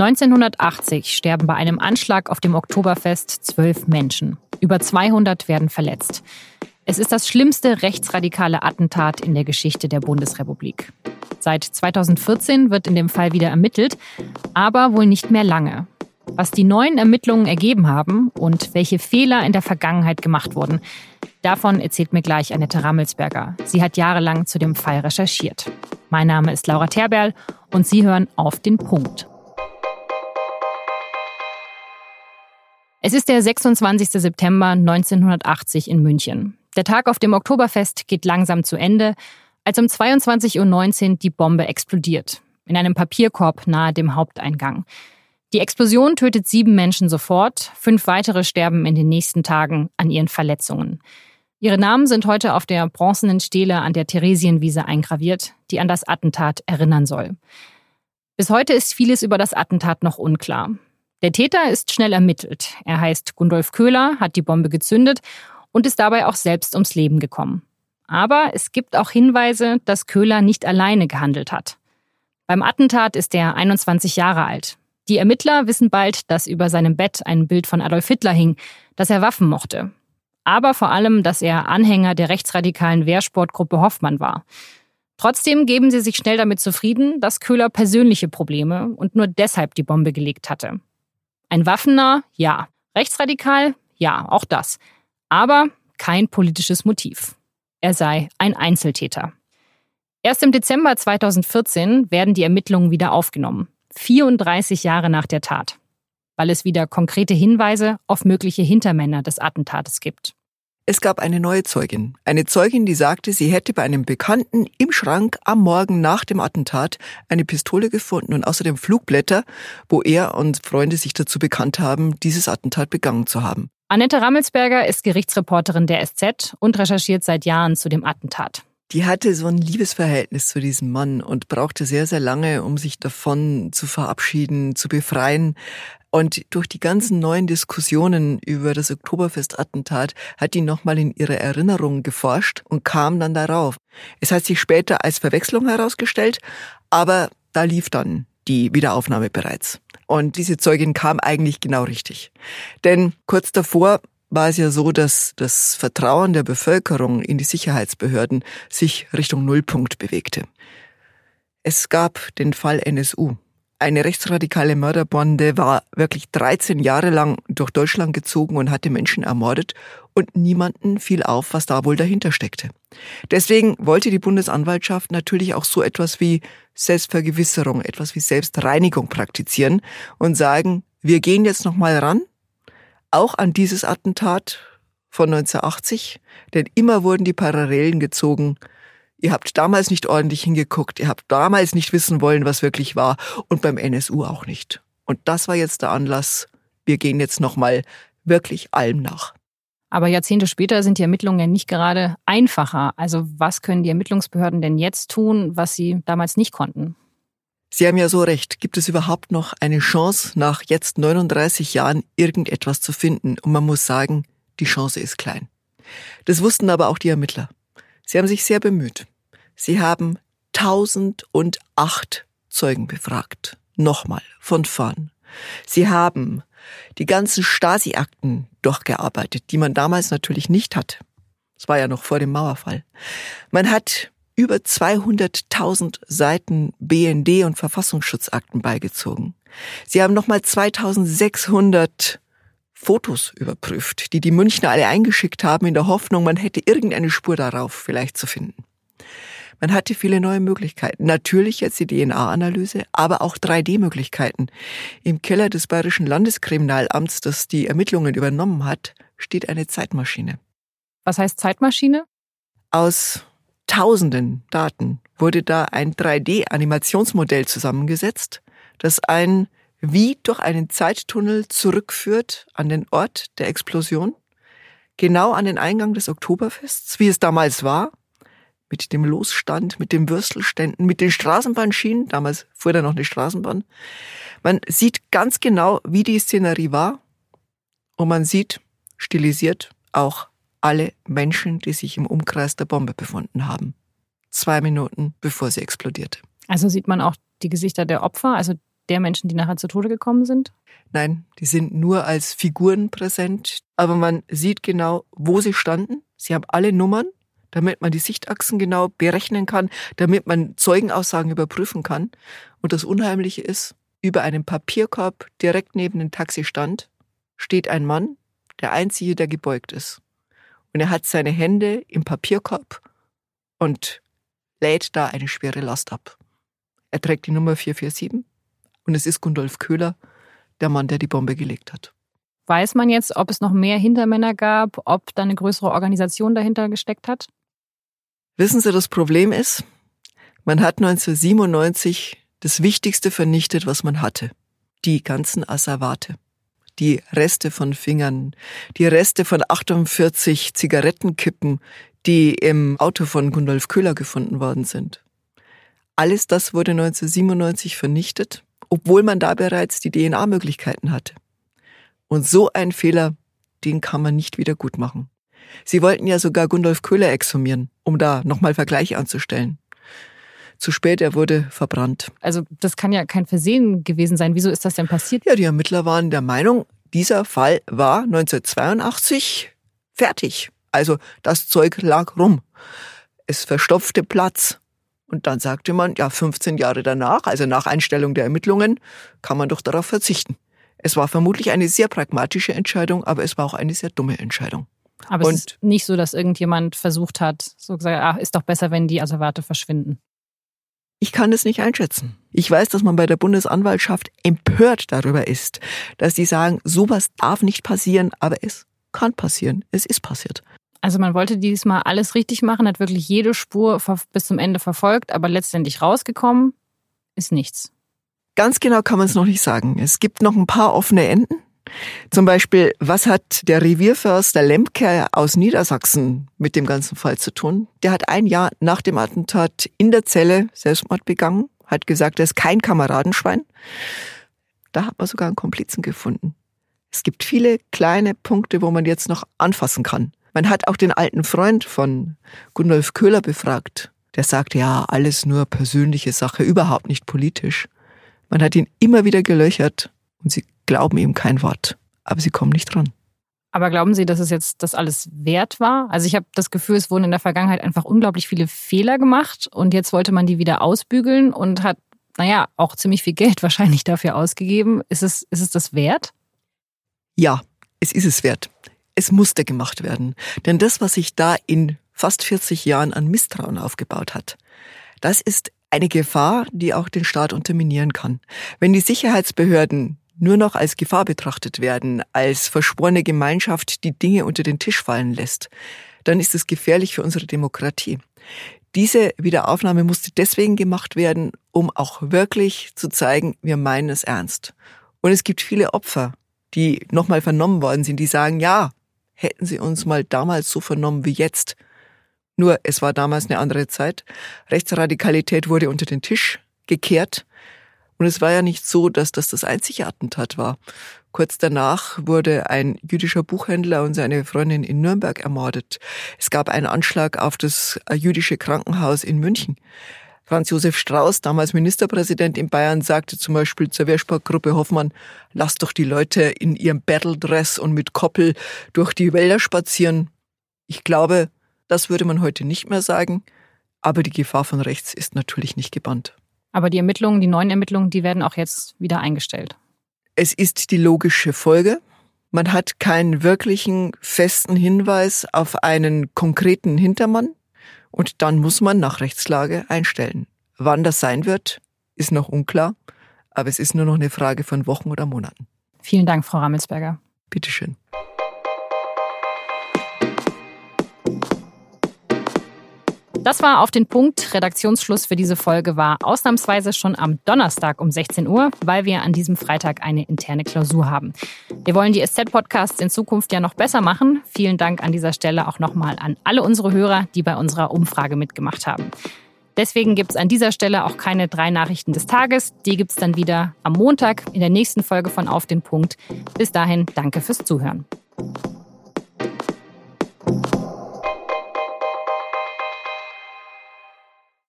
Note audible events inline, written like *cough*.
1980 sterben bei einem Anschlag auf dem Oktoberfest zwölf Menschen. Über 200 werden verletzt. Es ist das schlimmste rechtsradikale Attentat in der Geschichte der Bundesrepublik. Seit 2014 wird in dem Fall wieder ermittelt, aber wohl nicht mehr lange. Was die neuen Ermittlungen ergeben haben und welche Fehler in der Vergangenheit gemacht wurden, davon erzählt mir gleich Annette Rammelsberger. Sie hat jahrelang zu dem Fall recherchiert. Mein Name ist Laura Terberl und Sie hören auf den Punkt. Es ist der 26. September 1980 in München. Der Tag auf dem Oktoberfest geht langsam zu Ende, als um 22.19 Uhr die Bombe explodiert. In einem Papierkorb nahe dem Haupteingang. Die Explosion tötet sieben Menschen sofort, fünf weitere sterben in den nächsten Tagen an ihren Verletzungen. Ihre Namen sind heute auf der bronzenen Stele an der Theresienwiese eingraviert, die an das Attentat erinnern soll. Bis heute ist vieles über das Attentat noch unklar. Der Täter ist schnell ermittelt. Er heißt Gundolf Köhler, hat die Bombe gezündet und ist dabei auch selbst ums Leben gekommen. Aber es gibt auch Hinweise, dass Köhler nicht alleine gehandelt hat. Beim Attentat ist er 21 Jahre alt. Die Ermittler wissen bald, dass über seinem Bett ein Bild von Adolf Hitler hing, dass er Waffen mochte. Aber vor allem, dass er Anhänger der rechtsradikalen Wehrsportgruppe Hoffmann war. Trotzdem geben sie sich schnell damit zufrieden, dass Köhler persönliche Probleme und nur deshalb die Bombe gelegt hatte. Ein Waffener? Ja. Rechtsradikal? Ja, auch das. Aber kein politisches Motiv. Er sei ein Einzeltäter. Erst im Dezember 2014 werden die Ermittlungen wieder aufgenommen. 34 Jahre nach der Tat, weil es wieder konkrete Hinweise auf mögliche Hintermänner des Attentates gibt. Es gab eine neue Zeugin. Eine Zeugin, die sagte, sie hätte bei einem Bekannten im Schrank am Morgen nach dem Attentat eine Pistole gefunden und außerdem Flugblätter, wo er und Freunde sich dazu bekannt haben, dieses Attentat begangen zu haben. Annette Rammelsberger ist Gerichtsreporterin der SZ und recherchiert seit Jahren zu dem Attentat die hatte so ein Liebesverhältnis zu diesem Mann und brauchte sehr, sehr lange, um sich davon zu verabschieden, zu befreien. Und durch die ganzen neuen Diskussionen über das Oktoberfest-Attentat hat die nochmal in ihre Erinnerungen geforscht und kam dann darauf. Es hat sich später als Verwechslung herausgestellt, aber da lief dann die Wiederaufnahme bereits. Und diese Zeugin kam eigentlich genau richtig. Denn kurz davor war es ja so, dass das Vertrauen der Bevölkerung in die Sicherheitsbehörden sich Richtung Nullpunkt bewegte. Es gab den Fall NSU. Eine rechtsradikale Mörderbande war wirklich 13 Jahre lang durch Deutschland gezogen und hatte Menschen ermordet und niemanden fiel auf, was da wohl dahinter steckte. Deswegen wollte die Bundesanwaltschaft natürlich auch so etwas wie Selbstvergewisserung, etwas wie Selbstreinigung praktizieren und sagen, wir gehen jetzt nochmal ran auch an dieses Attentat von 1980, denn immer wurden die Parallelen gezogen. Ihr habt damals nicht ordentlich hingeguckt, ihr habt damals nicht wissen wollen, was wirklich war und beim NSU auch nicht. Und das war jetzt der Anlass. Wir gehen jetzt nochmal wirklich allem nach. Aber Jahrzehnte später sind die Ermittlungen ja nicht gerade einfacher. Also was können die Ermittlungsbehörden denn jetzt tun, was sie damals nicht konnten? Sie haben ja so recht. Gibt es überhaupt noch eine Chance, nach jetzt 39 Jahren irgendetwas zu finden? Und man muss sagen, die Chance ist klein. Das wussten aber auch die Ermittler. Sie haben sich sehr bemüht. Sie haben 1008 Zeugen befragt. Nochmal, von vorn. Sie haben die ganzen Stasi-Akten durchgearbeitet, die man damals natürlich nicht hatte. Das war ja noch vor dem Mauerfall. Man hat über 200.000 Seiten BND und Verfassungsschutzakten beigezogen. Sie haben nochmal 2600 Fotos überprüft, die die Münchner alle eingeschickt haben, in der Hoffnung, man hätte irgendeine Spur darauf vielleicht zu finden. Man hatte viele neue Möglichkeiten. Natürlich jetzt die DNA-Analyse, aber auch 3D-Möglichkeiten. Im Keller des Bayerischen Landeskriminalamts, das die Ermittlungen übernommen hat, steht eine Zeitmaschine. Was heißt Zeitmaschine? Aus tausenden Daten wurde da ein 3D-Animationsmodell zusammengesetzt, das ein wie durch einen Zeittunnel zurückführt an den Ort der Explosion, genau an den Eingang des Oktoberfests, wie es damals war, mit dem Losstand, mit den Würstelständen, mit den Straßenbahnschienen, damals fuhr da noch eine Straßenbahn. Man sieht ganz genau, wie die Szenerie war und man sieht stilisiert auch alle Menschen, die sich im Umkreis der Bombe befunden haben. Zwei Minuten bevor sie explodierte. Also sieht man auch die Gesichter der Opfer, also der Menschen, die nachher zu Tode gekommen sind? Nein, die sind nur als Figuren präsent, aber man sieht genau, wo sie standen. Sie haben alle Nummern, damit man die Sichtachsen genau berechnen kann, damit man Zeugenaussagen überprüfen kann. Und das Unheimliche ist, über einem Papierkorb direkt neben dem Taxistand steht ein Mann, der einzige, der gebeugt ist. Und er hat seine Hände im Papierkorb und lädt da eine schwere Last ab. Er trägt die Nummer 447 und es ist Gundolf Köhler, der Mann, der die Bombe gelegt hat. Weiß man jetzt, ob es noch mehr Hintermänner gab, ob da eine größere Organisation dahinter gesteckt hat? Wissen Sie, das Problem ist, man hat 1997 das Wichtigste vernichtet, was man hatte. Die ganzen Asservate. Die Reste von Fingern, die Reste von 48 Zigarettenkippen, die im Auto von Gundolf Köhler gefunden worden sind. Alles das wurde 1997 vernichtet, obwohl man da bereits die DNA-Möglichkeiten hatte. Und so ein Fehler, den kann man nicht wieder gut machen. Sie wollten ja sogar Gundolf Köhler exhumieren, um da nochmal Vergleiche anzustellen. Zu spät, er wurde verbrannt. Also das kann ja kein Versehen gewesen sein. Wieso ist das denn passiert? Ja, die Ermittler waren der Meinung, dieser Fall war 1982 fertig. Also das Zeug lag rum. Es verstopfte Platz. Und dann sagte man, ja, 15 Jahre danach, also nach Einstellung der Ermittlungen, kann man doch darauf verzichten. Es war vermutlich eine sehr pragmatische Entscheidung, aber es war auch eine sehr dumme Entscheidung. Aber und es ist nicht so, dass irgendjemand versucht hat, so gesagt, ach, ist doch besser, wenn die Asservate verschwinden. Ich kann es nicht einschätzen. Ich weiß, dass man bei der Bundesanwaltschaft empört darüber ist, dass die sagen, sowas darf nicht passieren, aber es kann passieren. Es ist passiert. Also man wollte diesmal alles richtig machen, hat wirklich jede Spur bis zum Ende verfolgt, aber letztendlich rausgekommen ist nichts. Ganz genau kann man es noch nicht sagen. Es gibt noch ein paar offene Enden. Zum Beispiel, was hat der Revierförster Lemke aus Niedersachsen mit dem ganzen Fall zu tun? Der hat ein Jahr nach dem Attentat in der Zelle Selbstmord begangen, hat gesagt, er ist kein Kameradenschwein. Da hat man sogar einen Komplizen gefunden. Es gibt viele kleine Punkte, wo man jetzt noch anfassen kann. Man hat auch den alten Freund von Gundolf Köhler befragt. Der sagte, ja, alles nur persönliche Sache, überhaupt nicht politisch. Man hat ihn immer wieder gelöchert und sie glauben ihm kein Wort. Aber sie kommen nicht dran. Aber glauben Sie, dass es jetzt das alles wert war? Also ich habe das Gefühl, es wurden in der Vergangenheit einfach unglaublich viele Fehler gemacht und jetzt wollte man die wieder ausbügeln und hat, naja, auch ziemlich viel Geld *laughs* wahrscheinlich dafür ausgegeben. Ist es, ist es das wert? Ja, es ist es wert. Es musste gemacht werden. Denn das, was sich da in fast 40 Jahren an Misstrauen aufgebaut hat, das ist eine Gefahr, die auch den Staat unterminieren kann. Wenn die Sicherheitsbehörden nur noch als Gefahr betrachtet werden, als verschworene Gemeinschaft, die Dinge unter den Tisch fallen lässt, dann ist es gefährlich für unsere Demokratie. Diese Wiederaufnahme musste deswegen gemacht werden, um auch wirklich zu zeigen, wir meinen es ernst. Und es gibt viele Opfer, die nochmal vernommen worden sind, die sagen, ja, hätten sie uns mal damals so vernommen wie jetzt. Nur es war damals eine andere Zeit. Rechtsradikalität wurde unter den Tisch gekehrt. Und es war ja nicht so, dass das das einzige Attentat war. Kurz danach wurde ein jüdischer Buchhändler und seine Freundin in Nürnberg ermordet. Es gab einen Anschlag auf das jüdische Krankenhaus in München. Franz Josef Strauß, damals Ministerpräsident in Bayern, sagte zum Beispiel zur Wehrsportgruppe Hoffmann, lasst doch die Leute in ihrem Battledress und mit Koppel durch die Wälder spazieren. Ich glaube, das würde man heute nicht mehr sagen, aber die Gefahr von rechts ist natürlich nicht gebannt. Aber die Ermittlungen, die neuen Ermittlungen, die werden auch jetzt wieder eingestellt. Es ist die logische Folge. Man hat keinen wirklichen festen Hinweis auf einen konkreten Hintermann. Und dann muss man nach Rechtslage einstellen. Wann das sein wird, ist noch unklar, aber es ist nur noch eine Frage von Wochen oder Monaten. Vielen Dank, Frau Rammelsberger. Bitteschön. Das war auf den Punkt. Redaktionsschluss für diese Folge war ausnahmsweise schon am Donnerstag um 16 Uhr, weil wir an diesem Freitag eine interne Klausur haben. Wir wollen die SZ-Podcasts in Zukunft ja noch besser machen. Vielen Dank an dieser Stelle auch nochmal an alle unsere Hörer, die bei unserer Umfrage mitgemacht haben. Deswegen gibt es an dieser Stelle auch keine drei Nachrichten des Tages. Die gibt es dann wieder am Montag in der nächsten Folge von Auf den Punkt. Bis dahin, danke fürs Zuhören.